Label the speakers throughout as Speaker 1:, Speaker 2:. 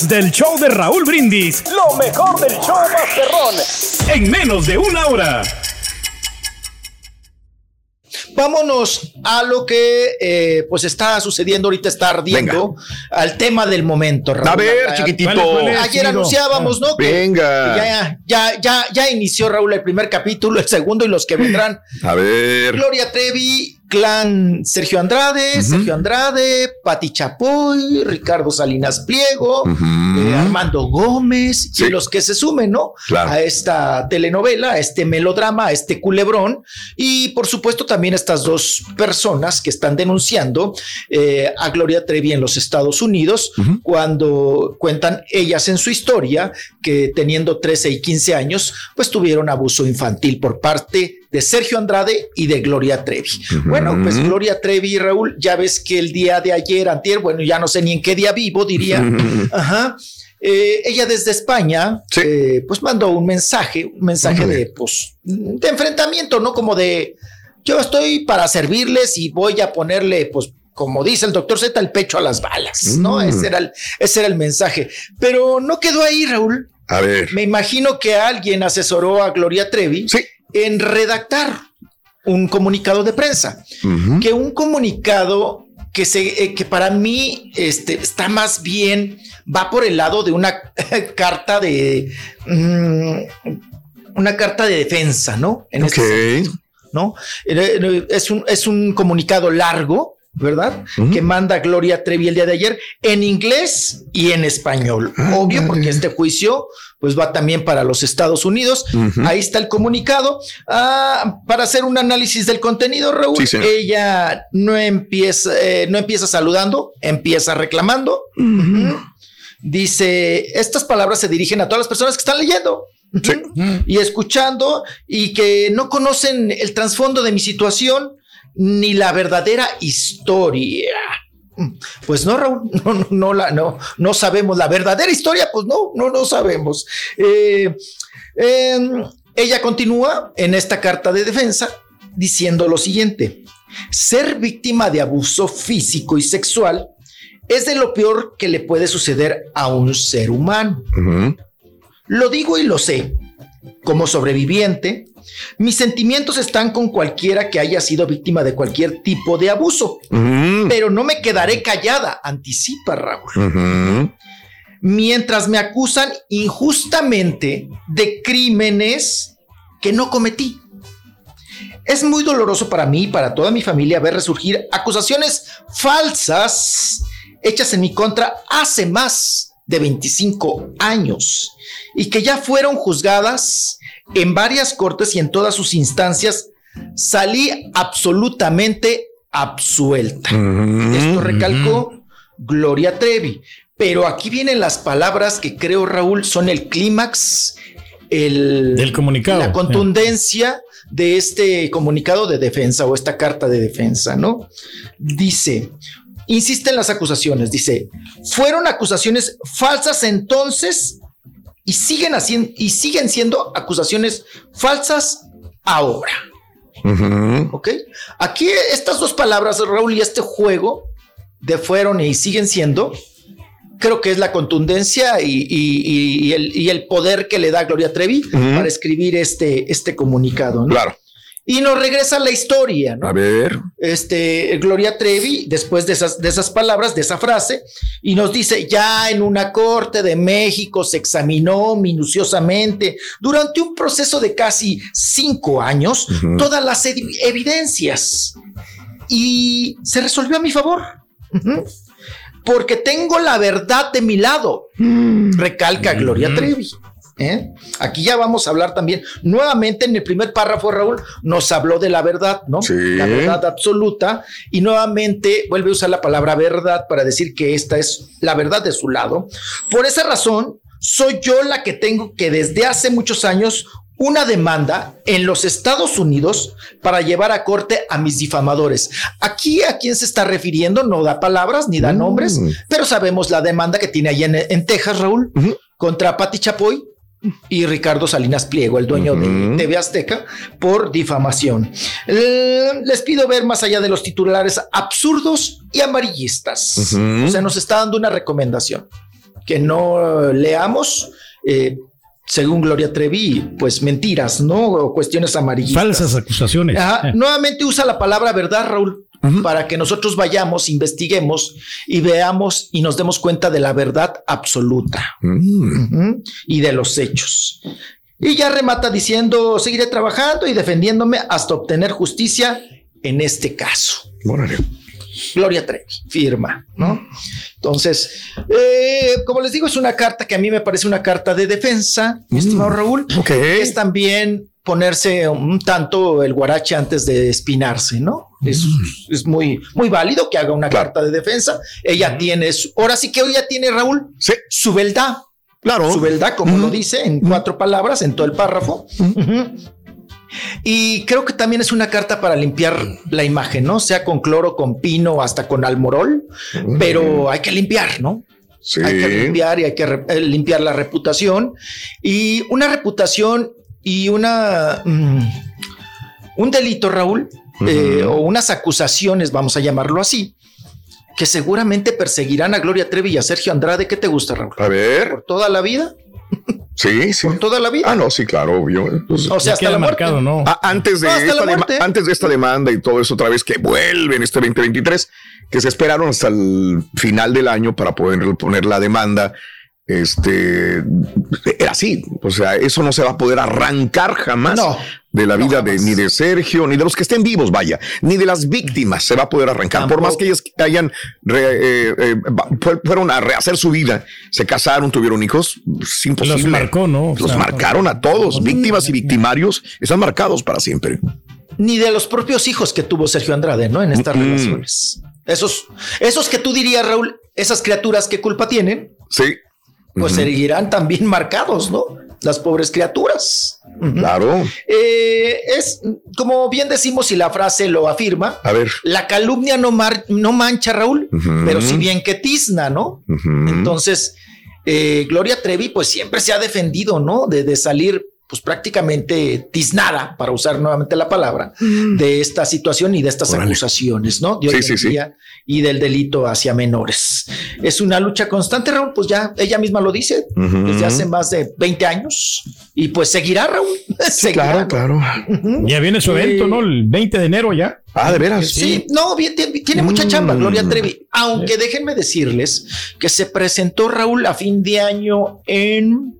Speaker 1: del show de Raúl Brindis. Lo mejor del show Masterrón. En menos de una hora.
Speaker 2: Vámonos a lo que eh, pues está sucediendo ahorita, está ardiendo al tema del momento.
Speaker 3: Raúl. A ver, chiquitito.
Speaker 2: Ayer anunciábamos, ¿no?
Speaker 3: Que Venga.
Speaker 2: Ya, ya, ya, ya inició Raúl el primer capítulo, el segundo y los que vendrán.
Speaker 3: A ver.
Speaker 2: Gloria Trevi clan Sergio Andrade, Sergio Andrade, Pati Chapoy, Ricardo Salinas Pliego, eh, Armando Gómez y los que se sumen, ¿no? A esta telenovela, a este melodrama, a este culebrón. Y por supuesto también estas dos personas que están denunciando eh, a Gloria Trevi en los Estados Unidos cuando cuentan ellas en su historia que teniendo 13 y 15 años, pues tuvieron abuso infantil por parte de Sergio Andrade y de Gloria Trevi. Bueno, pues Gloria Trevi y Raúl, ya ves que el día de ayer, antier, bueno, ya no sé ni en qué día vivo, diría. Ajá. Eh, ella desde España, eh, pues mandó un mensaje, un mensaje de, pues, de enfrentamiento, ¿no? Como de, yo estoy para servirles y voy a ponerle, pues, como dice el doctor Z, el pecho a las balas, ¿no? Mm. Ese, era el, ese era el mensaje. Pero no quedó ahí, Raúl.
Speaker 3: A ver.
Speaker 2: Me imagino que alguien asesoró a Gloria Trevi
Speaker 3: sí.
Speaker 2: En redactar un comunicado de prensa, que un comunicado que, se, eh, que para mí este, está más bien, va por el lado de una carta de, mm, una carta de defensa, ¿no?
Speaker 3: En okay.
Speaker 2: ¿no? Es un, es un comunicado largo, ¿verdad? Que manda Gloria Trevi el día de ayer en inglés y en español.
Speaker 3: Ah,
Speaker 2: Obvio, porque este juicio pues va también para los Estados Unidos. Ahí está el comunicado. Ah, para hacer un análisis del contenido, Raúl, ella no empieza, eh, no empieza saludando, empieza reclamando. Dice, estas palabras se dirigen a todas las personas que están leyendo. Y escuchando y que no conocen el trasfondo de mi situación ni la verdadera historia. Pues no, Raúl, no, no, la, no, no sabemos la verdadera historia, pues no, no, no sabemos. Eh, em, ella continúa en esta carta de defensa diciendo lo siguiente: ser víctima de abuso físico y sexual es de lo peor que le puede suceder a un ser humano. Lo digo y lo sé. Como sobreviviente, mis sentimientos están con cualquiera que haya sido víctima de cualquier tipo de abuso, pero no me quedaré callada, anticipa Raúl. Mientras me acusan injustamente de crímenes que no cometí. Es muy doloroso para mí y para toda mi familia ver resurgir acusaciones falsas hechas en mi contra hace más de 25 años y que ya fueron juzgadas en varias cortes y en todas sus instancias, salí absolutamente absuelta. Esto recalcó Gloria Trevi. Pero aquí vienen las palabras que creo, Raúl, son el clímax, el,
Speaker 1: del comunicado.
Speaker 2: La contundencia de este comunicado de defensa o esta carta de defensa, ¿no? Dice, insiste en las acusaciones, dice, fueron acusaciones falsas entonces y siguen, haciendo, y siguen siendo acusaciones falsas ahora. Ok. Aquí estas dos palabras, Raúl, y este juego de fueron y siguen siendo, creo que es la contundencia y, el, poder que le da Gloria Trevi para escribir este, este comunicado.
Speaker 3: Claro.
Speaker 2: Y nos regresa la historia, ¿no?
Speaker 3: A ver.
Speaker 2: Este, Gloria Trevi, después de esas, de esas palabras, de esa frase, y nos dice, ya en una corte de México se examinó minuciosamente durante un proceso de casi cinco años todas las evi- evidencias y se resolvió a mi favor. Porque tengo la verdad de mi lado, recalca Gloria Trevi. ¿Eh? Aquí ya vamos a hablar también. Nuevamente en el primer párrafo, Raúl, nos habló de la verdad, ¿no?
Speaker 3: Sí.
Speaker 2: La verdad absoluta. Y nuevamente vuelve a usar la palabra verdad para decir que esta es la verdad de su lado. Por esa razón, soy yo la que tengo que desde hace muchos años una demanda en los Estados Unidos para llevar a corte a mis difamadores. Aquí a quién se está refiriendo no da palabras ni da
Speaker 3: Mm.
Speaker 2: nombres, pero sabemos la demanda que tiene allá en, en Texas, Raúl, contra Pati Chapoy y Ricardo Salinas Pliego, el dueño de. TV Azteca, por difamación. Les pido ver más allá de los titulares absurdos y amarillistas. O sea, nos está dando una recomendación que no leamos. eh, según Gloria Trevi, pues mentiras, ¿no? O cuestiones amarillistas.
Speaker 1: Falsas acusaciones.
Speaker 2: Ajá.
Speaker 1: Eh.
Speaker 2: Nuevamente usa la palabra verdad, Raúl, Para que nosotros vayamos, investiguemos y veamos y nos demos cuenta de la verdad absoluta
Speaker 3: Mm.
Speaker 2: Y de los hechos. Y ya remata diciendo, seguiré trabajando y defendiéndome hasta obtener justicia en este caso. Gloria Trevi, firma, ¿no? Entonces, eh, como les digo, es una carta que a mí me parece una carta de defensa, mi
Speaker 3: Mm.
Speaker 2: estimado Raúl.
Speaker 3: Ok.
Speaker 2: Es también ponerse un tanto el guarache antes de espinarse, ¿no? Es, es muy, muy válido que haga una
Speaker 3: Claro.
Speaker 2: carta de defensa. Ella tiene, su- ahora sí que ella tiene, Raúl,
Speaker 3: Sí,
Speaker 2: su verdad,
Speaker 3: claro.
Speaker 2: su verdad, como lo dice en cuatro palabras, en todo el párrafo. Y creo que también es una carta para limpiar la imagen, ¿no? Sea con cloro, con pino, hasta con almorol, pero hay que limpiar, ¿no?
Speaker 3: Sí.
Speaker 2: Hay que limpiar y hay que re- eh, limpiar la reputación y una reputación y una mm, un delito, Raúl, eh, o unas acusaciones, vamos a llamarlo así, que seguramente perseguirán a Gloria Trevi y a Sergio Andrade. ¿Qué te gusta, Raúl?
Speaker 3: A ver.
Speaker 2: ¿Por toda la vida?
Speaker 3: Sí, sí.
Speaker 2: ¿Por toda la vida?
Speaker 3: Ah, no, sí, claro, obvio.
Speaker 2: O sea, hasta la muerte.
Speaker 1: marcado, ¿no?
Speaker 3: Ah, antes de,
Speaker 2: No, hasta
Speaker 3: esta
Speaker 2: la
Speaker 3: antes de esta demanda y todo eso otra vez que vuelve en este 2023, que se esperaron hasta el final del año para poder poner la demanda. Este era así, o sea, eso no se va a poder arrancar jamás
Speaker 2: No,
Speaker 3: de la
Speaker 2: no,
Speaker 3: vida de ni de Sergio, ni de los que estén vivos, vaya, ni de las víctimas se va a poder arrancar. Por más que ellas hayan re- eh, eh, fueron a rehacer su vida, se casaron, tuvieron hijos, es imposible.
Speaker 1: Los marcó, ¿no? O
Speaker 3: Los
Speaker 1: sea,
Speaker 3: marcaron a todos, víctimas y victimarios, están marcados para siempre.
Speaker 2: Ni de los propios hijos que tuvo Sergio Andrade, ¿no? En estas
Speaker 3: Mm.
Speaker 2: relaciones. Esos, esos que tú dirías, Raúl, esas criaturas, ¿qué culpa tienen?
Speaker 3: Sí,
Speaker 2: Pues
Speaker 3: Ujú.
Speaker 2: seguirán también marcados, ¿no? Las pobres criaturas.
Speaker 3: Claro.
Speaker 2: Eh, es como bien decimos y la frase lo afirma.
Speaker 3: A ver.
Speaker 2: La calumnia no, mar- no mancha, Raúl, pero si bien que tizna, ¿no? Entonces, eh, Gloria Trevi, pues siempre se ha defendido, ¿no? De, de salir, pues prácticamente tiznada, para usar nuevamente la palabra, de esta situación y de estas acusaciones, ¿no? De
Speaker 3: Sí, sí, sí.
Speaker 2: y del delito hacia menores. Es una lucha constante, Raúl, pues ya ella misma lo dice desde hace más de 20 años y pues seguirá, Raúl. Seguirá.
Speaker 3: Claro, claro.
Speaker 1: Ya viene su evento,
Speaker 2: Sí.
Speaker 1: ¿no? El 20 de enero ya.
Speaker 3: Ah, de veras.
Speaker 2: Sí, no, bien, tiene, tiene mucha chamba,
Speaker 3: Mm.
Speaker 2: Gloria Trevi. Aunque déjenme decirles que se presentó Raúl a fin de año en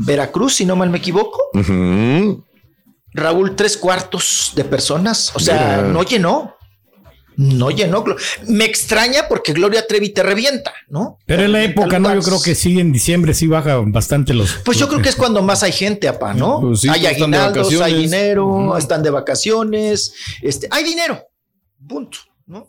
Speaker 2: Veracruz, si no mal me equivoco. Raúl, tres cuartos de personas. O sea,
Speaker 3: Mira.
Speaker 2: no llenó. No llenó. Me extraña porque Gloria Trevi te revienta, ¿no?
Speaker 1: Pero en la época, ¿no? Yo creo que sí, en diciembre sí baja bastante los.
Speaker 2: Pues yo creo que es cuando más hay gente, apá, ¿no?
Speaker 4: Pues sí,
Speaker 2: hay
Speaker 4: pues
Speaker 2: aguinaldos, hay dinero, están de vacaciones, este, hay dinero. Punto, ¿no?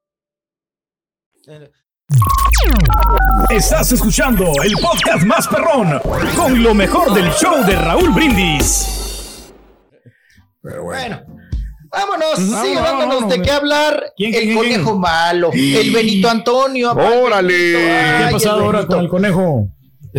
Speaker 1: Estás escuchando el podcast más perrón con lo mejor del show de Raúl Brindis.
Speaker 2: Pero bueno. Vámonos, sigue dándonos de qué hablar. el conejo malo, el Benito Antonio.
Speaker 3: Órale.
Speaker 1: ¿Qué ha pasado ahora con el conejo?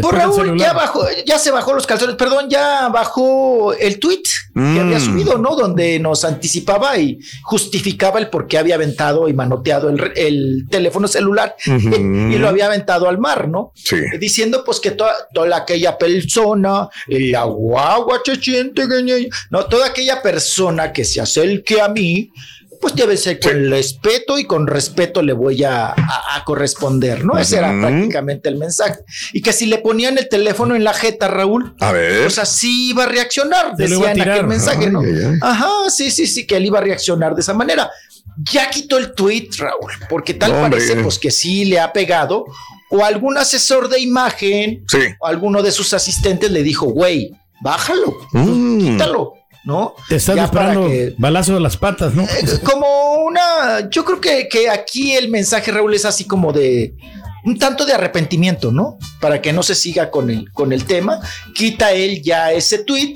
Speaker 2: Por Raúl ya bajó, ya se bajó los calzones, perdón, ya bajó el tweet que había mm. subido, ¿no? Donde nos anticipaba y justificaba el por qué había aventado y manoteado el, teléfono celular y lo había aventado al mar, ¿no?
Speaker 3: Sí.
Speaker 2: Diciendo pues que toda, toda aquella persona, la guagua chechente, no, toda aquella persona que se acerque a mí, pues debe ser con respeto y con respeto le voy a, corresponder, ¿no? Ese era prácticamente el mensaje. Y que si le ponían el teléfono en la jeta, Raúl,
Speaker 3: a ver.
Speaker 2: pues así iba a reaccionar, decían aquel mensaje, ¿no? Ajá, sí, sí, sí, que él iba a reaccionar de esa manera. Ya quitó el tweet, Raúl, porque tal parece pues que sí le ha pegado, o algún asesor de imagen, o alguno de sus asistentes le dijo, güey, bájalo, mm. quítalo. ¿No?
Speaker 1: Te están esperando balazo de las patas, ¿no?
Speaker 2: Eh, como una, yo creo que, que aquí el mensaje, Raúl, es así como de un tanto de arrepentimiento, ¿no? Para que no se siga con el, con el tema. Quita él ya ese tweet.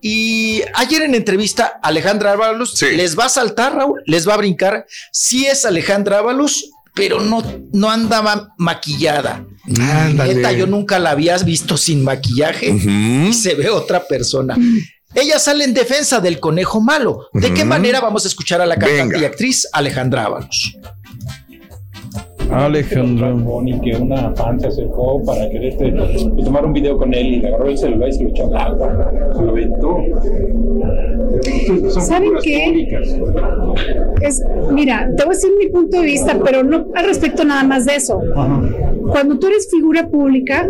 Speaker 2: Y ayer en entrevista, Alejandra Ábalos les va a saltar, Raúl, les va a brincar. Sí es Alejandra Ábalos, pero no, no andaba maquillada. Neta, yo nunca la habías visto sin maquillaje y se ve otra persona. Ella sale en defensa del conejo malo. ¿De qué manera vamos a escuchar a la cantante y actriz Alejandra Ábalos?
Speaker 4: Alejandra. Y que una fan se acercó para quererte tomar un video con él y le agarró el celular y se lo echó al agua. Se lo aventó.
Speaker 5: ¿Saben qué? Es, mira, te voy a decir mi punto de vista, pero no al respecto nada más de eso. Cuando tú eres figura pública,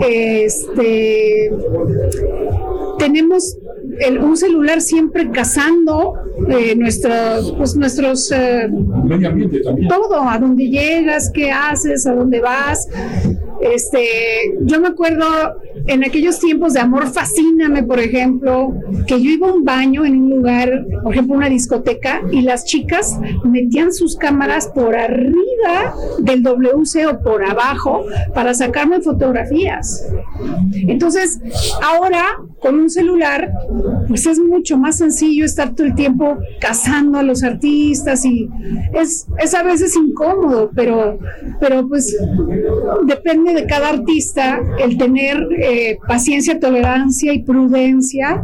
Speaker 5: este tenemos un celular siempre cazando eh, pues nuestros eh, todo, a dónde llegas, qué haces, a dónde vas. Este, yo me acuerdo en aquellos tiempos de amor fascíname, por ejemplo, que yo iba a un baño en un lugar, por ejemplo, una discoteca, y las chicas metían sus cámaras por arriba del WC o por abajo para sacarme fotografías. Entonces, ahora con un celular, pues es mucho más sencillo estar todo el tiempo cazando a los artistas y es, es a veces incómodo, pero, pero pues depende de cada artista el tener eh, paciencia, tolerancia y prudencia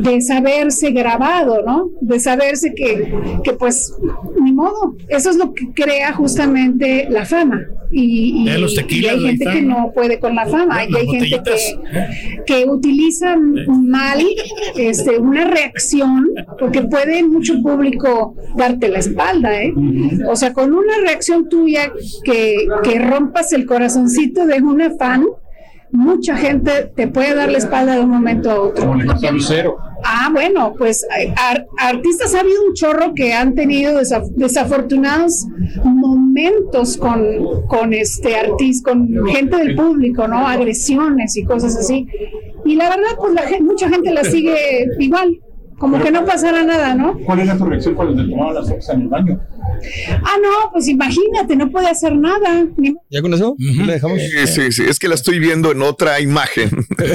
Speaker 5: de saberse grabado, ¿no? De saberse que, que pues ni modo, eso es lo que crea justamente la fama. Y, y, hay gente que no puede con la fama, y hay gente que, que utiliza mal este, una reacción, porque puede mucho público darte la espalda, ¿eh? O sea, con una reacción tuya que, que rompas el corazoncito de una fan, mucha gente te puede dar la espalda de un momento a otro. Ah, bueno, pues artistas ha habido un chorro que han tenido desafortunados momentos con, con este artista, con gente del público, ¿no? Agresiones y cosas así. Y la verdad, pues la mucha gente la sigue igual como que no pasara nada, ¿no?
Speaker 4: ¿Cuál es tu reacción cuando te tomaban las fotos en el baño?
Speaker 5: Ah, no, pues imagínate, no puede hacer nada.
Speaker 3: ¿Ya con eso? ¿Le dejamos? Sí, sí, sí, es que la estoy viendo en otra imagen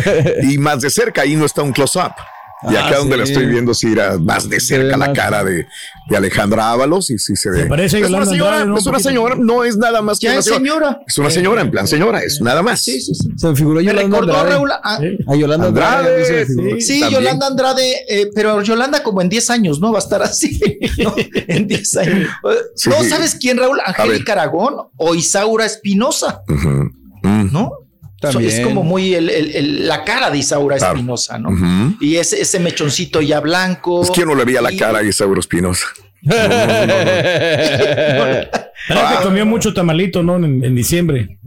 Speaker 3: y más de cerca, ahí no está un close-up. Y acá ah, donde la estoy viendo, si era más de cerca la cara de, de, Alejandra Ábalos y sí se ve.
Speaker 1: Parece
Speaker 3: es una señora, es una señora, no es nada más que
Speaker 2: una señora.
Speaker 3: Es una señora, en plan señora, es nada más.
Speaker 2: Sí, sí, sí.
Speaker 1: Se me figuró Yolanda Andrade. Raúl,
Speaker 2: a, a, Yolanda Andrade. sí, Yolanda Andrade, eh, pero Yolanda como en 10 años, ¿no? Va a estar así, ¿no? En 10 años. ¿No sabes quién, Raúl? Angélica Aragón o Isaura Espinosa, ¿no? Es como muy la cara de Isaura Espinosa, ¿no? Y ese, ese mechoncito ya blanco.
Speaker 3: Es que no le veía la cara a Isaura Espinosa.
Speaker 6: Parece que comió mucho tamalito, ¿no? En, en diciembre.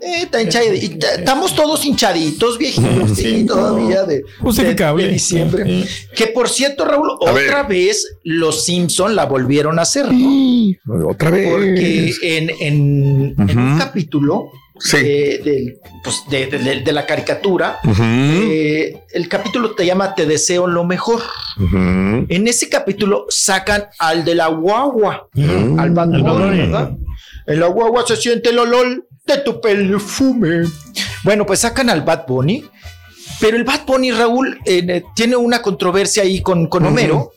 Speaker 2: Eh, está estamos todos hinchaditos, viejitos, sí, todavía de,
Speaker 6: Justificable.
Speaker 2: de- de diciembre. Que por cierto, Raúl,
Speaker 3: A
Speaker 2: otra
Speaker 3: ver.
Speaker 2: vez los Simpson la volvieron a hacer, ¿no?
Speaker 3: Otra vez.
Speaker 2: Porque en, en- en un capítulo
Speaker 3: Sí.
Speaker 2: de, del- pues, de- de- de- de la caricatura, eh, el capítulo te llama Te deseo lo mejor. En ese capítulo sacan al de la guagua,
Speaker 3: Mm.
Speaker 2: al Bad
Speaker 6: Al
Speaker 2: Bunny. ¿verdad? En la guagua se siente el olor de tu perfume. Bueno, pues sacan al Bad Bunny, pero el Bad Bunny, Raúl, eh, tiene una controversia ahí con, con Homero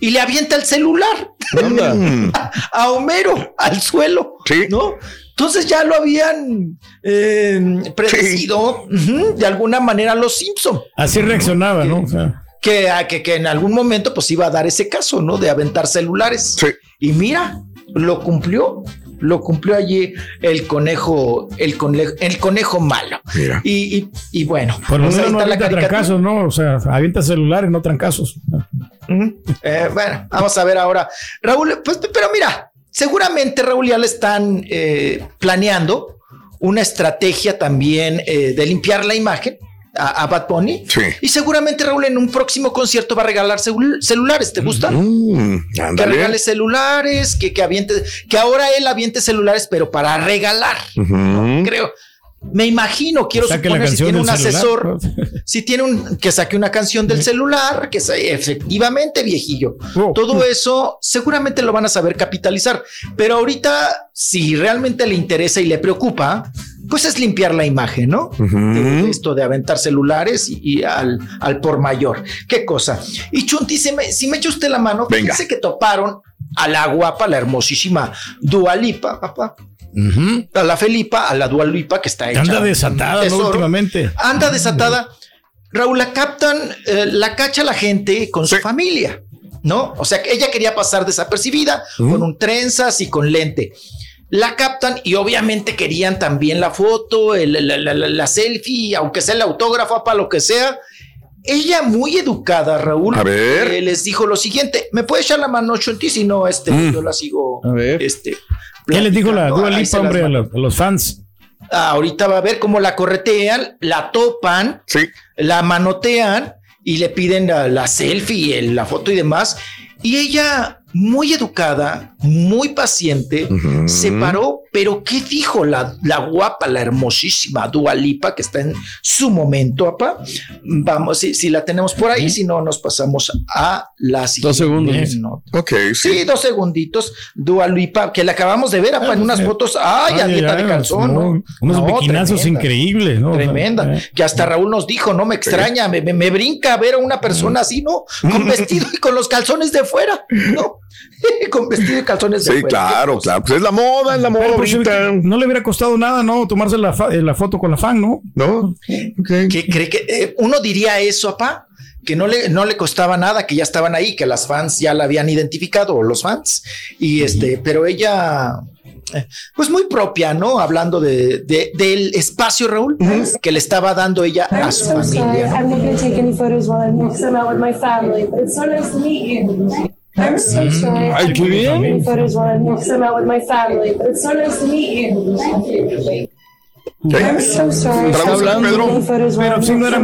Speaker 2: y le avienta el celular
Speaker 3: Mm.
Speaker 2: a Homero al suelo,
Speaker 3: Sí.
Speaker 2: ¿no? Entonces ya lo habían eh, predecido de alguna manera los Simpson
Speaker 6: Así reaccionaba, ¿no? O sea,
Speaker 2: que, a- que, que en algún momento pues iba a dar ese caso, ¿no? De aventar celulares.
Speaker 3: Sí.
Speaker 2: Y mira, lo cumplió, lo cumplió allí el conejo, el conejo, el conejo malo.
Speaker 3: Mira.
Speaker 2: Y, y, y bueno,
Speaker 6: por lo
Speaker 2: pues
Speaker 6: menos no avienta trancazos, ¿no? O sea, avienta celulares, no trancazos.
Speaker 2: Ujú. Eh, bueno, vamos a ver ahora. Raúl, pues, pero mira, seguramente Raúl ya le están eh, planeando una estrategia también eh, de limpiar la imagen a, a Bad Bunny.
Speaker 3: Sí.
Speaker 2: Y seguramente Raúl en un próximo concierto va a regalar celu- celulares. ¿Te gustan?
Speaker 3: Mm,
Speaker 2: que regale celulares, que, que aviente, que ahora él aviente celulares, pero para regalar. Creo. Me imagino, quiero
Speaker 6: Saque la
Speaker 2: suponer si tiene un
Speaker 6: celular,
Speaker 2: asesor, si tiene un que saque una canción del celular, que sa- efectivamente, viejillo.
Speaker 6: Oh.
Speaker 2: Todo eso seguramente lo van a saber capitalizar. Pero ahorita, si realmente le interesa y le preocupa, pues es limpiar la imagen, ¿no? De esto de aventar celulares y, y al, al por mayor. Qué cosa. Y Chunti, si me, si me echa usted la mano,
Speaker 3: Venga.
Speaker 2: fíjese que toparon a la guapa, la hermosísima Dualipa, papá. A la Felipa, a la Dualipa que está hecha.
Speaker 6: Anda desatada, ¿no? Últimamente.
Speaker 2: Anda desatada. Raúl, la captan, eh, la cacha la gente con su
Speaker 3: Sí.
Speaker 2: familia, ¿no? O sea, que ella quería pasar desapercibida con un trenzas y con lente. La captan y obviamente querían también la foto, el- la, la- la- la selfie, aunque sea el autógrafo, para lo que sea. Ella muy educada, Raúl,
Speaker 3: A ver.
Speaker 2: eh, les dijo lo siguiente: ¿me puede echar la mano, Chunti? Si no, este,
Speaker 3: Mm.
Speaker 2: yo la sigo.
Speaker 4: A ver.
Speaker 2: Este,
Speaker 6: ¿Qué les dijo la. Dua Lipa, hombre, a los, a los fans?
Speaker 2: Ah, ahorita va a ver cómo la corretean, la topan,
Speaker 3: Sí.
Speaker 2: la manotean y le piden la, la selfie, el- la foto y demás. Y ella, muy educada, muy paciente, se paró, pero ¿qué dijo la, la guapa, la hermosísima Dualipa que está en su momento, papá? Vamos, si, si la tenemos por ahí, si no, nos pasamos a la siguiente.
Speaker 4: segundos.
Speaker 2: nota.
Speaker 3: Ok, sí.
Speaker 2: Sí, dos segunditos. Dualipa, que la acabamos de ver apa, en unas fotos. Ay,
Speaker 6: Ay,
Speaker 2: a dieta
Speaker 6: ay,
Speaker 2: de calzón, ¿no?
Speaker 6: no, Unos
Speaker 2: No,
Speaker 6: biquinazos
Speaker 2: tremenda.
Speaker 6: increíbles, ¿no?
Speaker 2: Tremenda.
Speaker 6: Eh,
Speaker 2: Que hasta Raúl nos dijo, no me extraña, me, me- me brinca ver a una persona así, ¿no? Con vestido y con los calzones de fuera, ¿no? con vestido y calzones de
Speaker 3: Sí,
Speaker 2: fuera.
Speaker 3: claro, claro. Pues es la moda, es la moda ahorita.
Speaker 6: no le hubiera costado nada, ¿no? Tomarse la, eh, la foto con la fan, ¿no?
Speaker 3: ¿No? Ok.
Speaker 2: ¿Qué cree que eh, uno diría eso, apá? Que no le, no le costaba nada, que ya estaban ahí, que las fans ya la habían identificado, o los fans. Y este, pero ella, eh, pues muy propia, ¿no? Hablando de, de- del espacio, Raúl, que le estaba dando ella a
Speaker 7: I'm
Speaker 2: su
Speaker 7: so sorry.
Speaker 2: familia.
Speaker 7: not going to take any photos while I'm out with my family. But it's so nice to meet you. I'm so sorry.
Speaker 4: Ay, qué bien.
Speaker 7: Any photos while I'm because I'm out with my family. But it's so nice to meet you. I'm so sorry.
Speaker 3: Está hablando,
Speaker 6: Pero sí no era-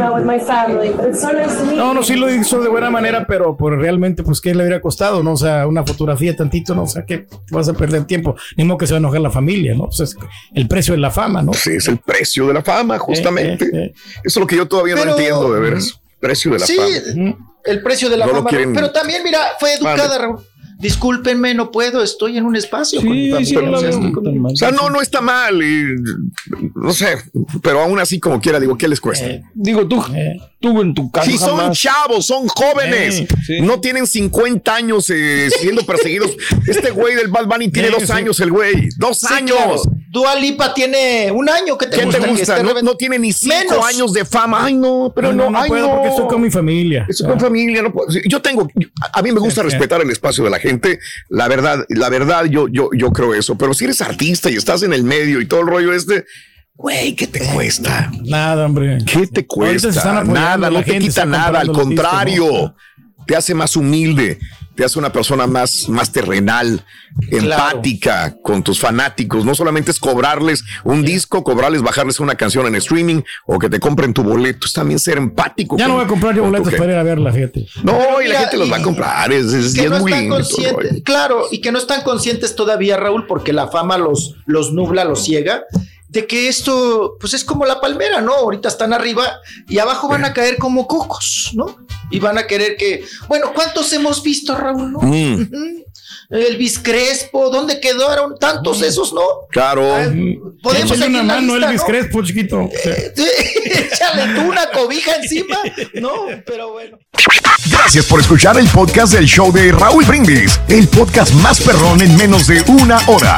Speaker 6: No, no, sí lo hizo de buena manera, pero pues realmente, pues, ¿qué le hubiera costado? ¿No? O sea, una fotografía tantito, ¿no? O sea, que vas a perder tiempo. Ni modo que se va a enojar la familia, ¿no? Pues es el precio de la fama, ¿no?
Speaker 3: Sí, es el precio de la fama, justamente.
Speaker 6: Eh, eh, eh.
Speaker 3: Eso es lo que yo todavía
Speaker 2: Pero-
Speaker 3: no entiendo, de veras. Precio de la
Speaker 2: Sí,
Speaker 3: fama.
Speaker 2: el precio de la
Speaker 3: No lo
Speaker 2: fama.
Speaker 3: quieren-
Speaker 2: Pero también, mira, fue educada,
Speaker 3: Vale.
Speaker 2: Raúl. Discúlpenme, no puedo, estoy en un espacio. con
Speaker 4: Sí, sí,
Speaker 2: familia,
Speaker 4: no
Speaker 2: o sea, con-
Speaker 3: no, no está mal. y, no sé, pero aún así, como quiera, digo, ¿qué les cuesta?
Speaker 4: Digo, tú, tú en tu casa
Speaker 3: Si son
Speaker 4: jamás.
Speaker 3: chavos, son jóvenes,
Speaker 4: Eh, sí.
Speaker 3: no tienen 50 años eh, siendo perseguidos. Este güey del Bad Bunny tiene
Speaker 6: Eh,
Speaker 3: dos
Speaker 6: sí.
Speaker 3: años, el güey. Dos
Speaker 2: Sí,
Speaker 3: años.
Speaker 2: claro. Dua Lipa tiene un año. ¿Qué te
Speaker 3: ¿Qué
Speaker 2: gusta?
Speaker 3: te gusta? No, tiene ni cinco
Speaker 2: Menos.
Speaker 3: años de fama. Ay, no, pero no,
Speaker 6: no, no
Speaker 3: ay,
Speaker 6: puedo
Speaker 3: no.
Speaker 6: porque estoy con mi familia.
Speaker 3: Estoy con familia, no puedo- Yo tengo, a mí me gusta
Speaker 6: Sí, sí.
Speaker 3: respetar el espacio de la gente. La verdad, la verdad, yo, yo, yo creo eso. Pero si eres artista y estás en el medio y todo el rollo este, güey, ¿qué te cuesta?
Speaker 6: Nada, hombre.
Speaker 3: ¿Qué te cuesta? Nada, no te
Speaker 6: gente
Speaker 3: quita nada, al
Speaker 6: discos,
Speaker 3: contrario,
Speaker 6: ¿no?
Speaker 3: te hace más humilde. Te hace una persona más, más terrenal, empática con tus fanáticos. No solamente es cobrarles un disco, cobrarles, bajarles una canción en streaming o que te compren tu boleto, es también ser empático.
Speaker 6: Ya no voy a comprar yo boletos para ir a verla, fíjate.
Speaker 3: No, y la gente los va a comprar, es, es,
Speaker 2: que
Speaker 3: es
Speaker 2: no
Speaker 3: muy lindo.
Speaker 2: claro, y que no están conscientes todavía, Raúl, porque la fama los, los nubla, los ciega, de que esto, pues es como la palmera, ¿no? Ahorita están arriba y abajo van a caer como cocos, ¿no? Y van a querer que, bueno, ¿cuántos hemos visto, Raúl? no?
Speaker 3: Mm.
Speaker 2: Elvis Crespo, ¿dónde quedaron tantos esos, no?
Speaker 3: Claro.
Speaker 2: Ah, Podemos
Speaker 6: Échale
Speaker 2: seguir
Speaker 6: una mano,
Speaker 2: lista,
Speaker 6: Elvis
Speaker 2: ¿no?
Speaker 6: Crespo, chiquito.
Speaker 2: Échale tú una cobija encima, ¿no? Pero bueno.
Speaker 8: Gracias por escuchar el podcast del show de Raúl Brindis, el podcast más perrón en menos de una hora.